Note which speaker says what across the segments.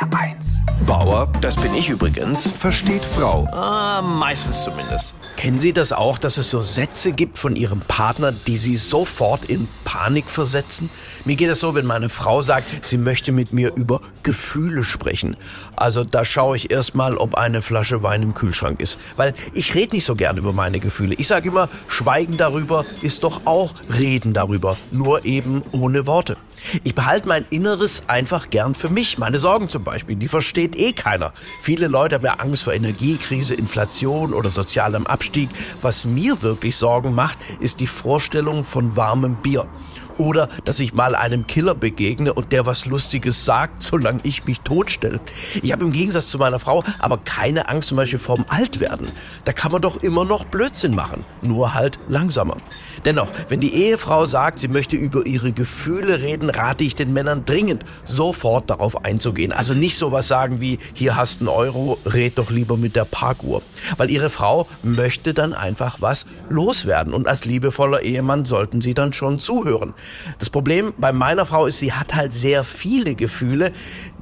Speaker 1: HR1.
Speaker 2: Bauer, das bin ich übrigens,
Speaker 1: Versteht Frau.
Speaker 2: ah, meistens zumindest.
Speaker 3: Kennen Sie das auch, dass es so Sätze gibt von Ihrem Partner, die Sie sofort in Panik versetzen? Mir geht es so, wenn meine Frau sagt, sie möchte mit mir über Gefühle sprechen. Also da schaue ich erstmal, ob eine Flasche Wein im Kühlschrank ist. Weil ich rede nicht so gern über meine Gefühle. Ich sage immer, Schweigen darüber ist doch auch Reden darüber. Nur eben ohne Worte. Ich behalte mein Inneres einfach gern für mich. Meine Sorgen zum Beispiel, die versteht eh keiner. Viele Leute haben ja Angst vor Energiekrise, Inflation oder sozialem Abstieg. Was mir wirklich Sorgen macht, ist die Vorstellung von warmem Bier. Oder dass ich mal einem Killer begegne und der was Lustiges sagt, solange ich mich totstelle. Ich habe im Gegensatz zu meiner Frau aber keine Angst zum Beispiel vorm Altwerden. Da kann man doch immer noch Blödsinn machen, nur halt langsamer. Dennoch, wenn die Ehefrau sagt, sie möchte über ihre Gefühle reden, rate ich den Männern dringend, sofort darauf einzugehen. Also nicht sowas sagen wie, hier hast einen Euro, red doch lieber mit der Parkuhr. Weil ihre Frau möchte dann einfach was loswerden. Und als liebevoller Ehemann sollten sie dann schon zuhören. Das Problem bei meiner Frau ist, sie hat halt sehr viele Gefühle,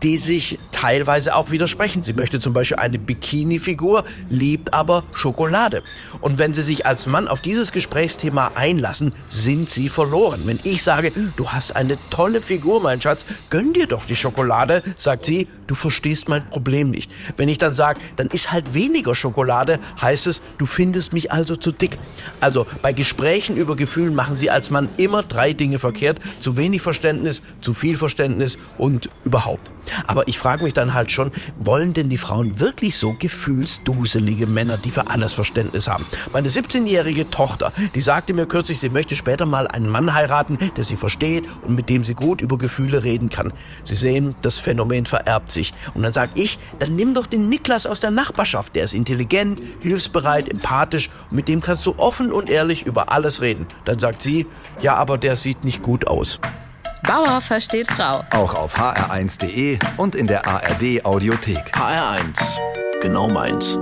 Speaker 3: die sich teilweise auch widersprechen. Sie möchte zum Beispiel eine Bikini-Figur, liebt aber Schokolade. Und wenn sie sich als Mann auf dieses Gesprächsthema einlassen, sind sie verloren. Wenn ich sage, du hast eine tolle Figur, mein Schatz, gönn dir doch die Schokolade, sagt sie, du verstehst mein Problem nicht. Wenn ich dann sage, dann ist halt weniger Schokolade, heißt es, du findest mich also zu dick. Also bei Gesprächen über Gefühlen machen sie als Mann immer drei Dinge verkehrt. Zu wenig Verständnis, zu viel Verständnis und überhaupt. Aber ich frage mich dann halt schon, wollen denn die Frauen wirklich so gefühlsduselige Männer, die für alles Verständnis haben? Meine 17-jährige Tochter, die sagte mir kürzlich, sie möchte später mal einen Mann heiraten, der sie versteht und mit dem sie gut über Gefühle reden kann. Sie sehen, das Phänomen vererbt sich. Und dann sag ich, dann nimm doch den Niklas aus der Nachbarschaft. Der ist intelligent, hilfsbereit, empathisch und mit dem kannst du offen und ehrlich über alles reden. Dann sagt sie, ja, aber der sieht nicht gut aus.
Speaker 4: Bauer versteht Frau.
Speaker 1: Auch auf hr1.de und in der ARD Audiothek.
Speaker 3: HR1, genau meins.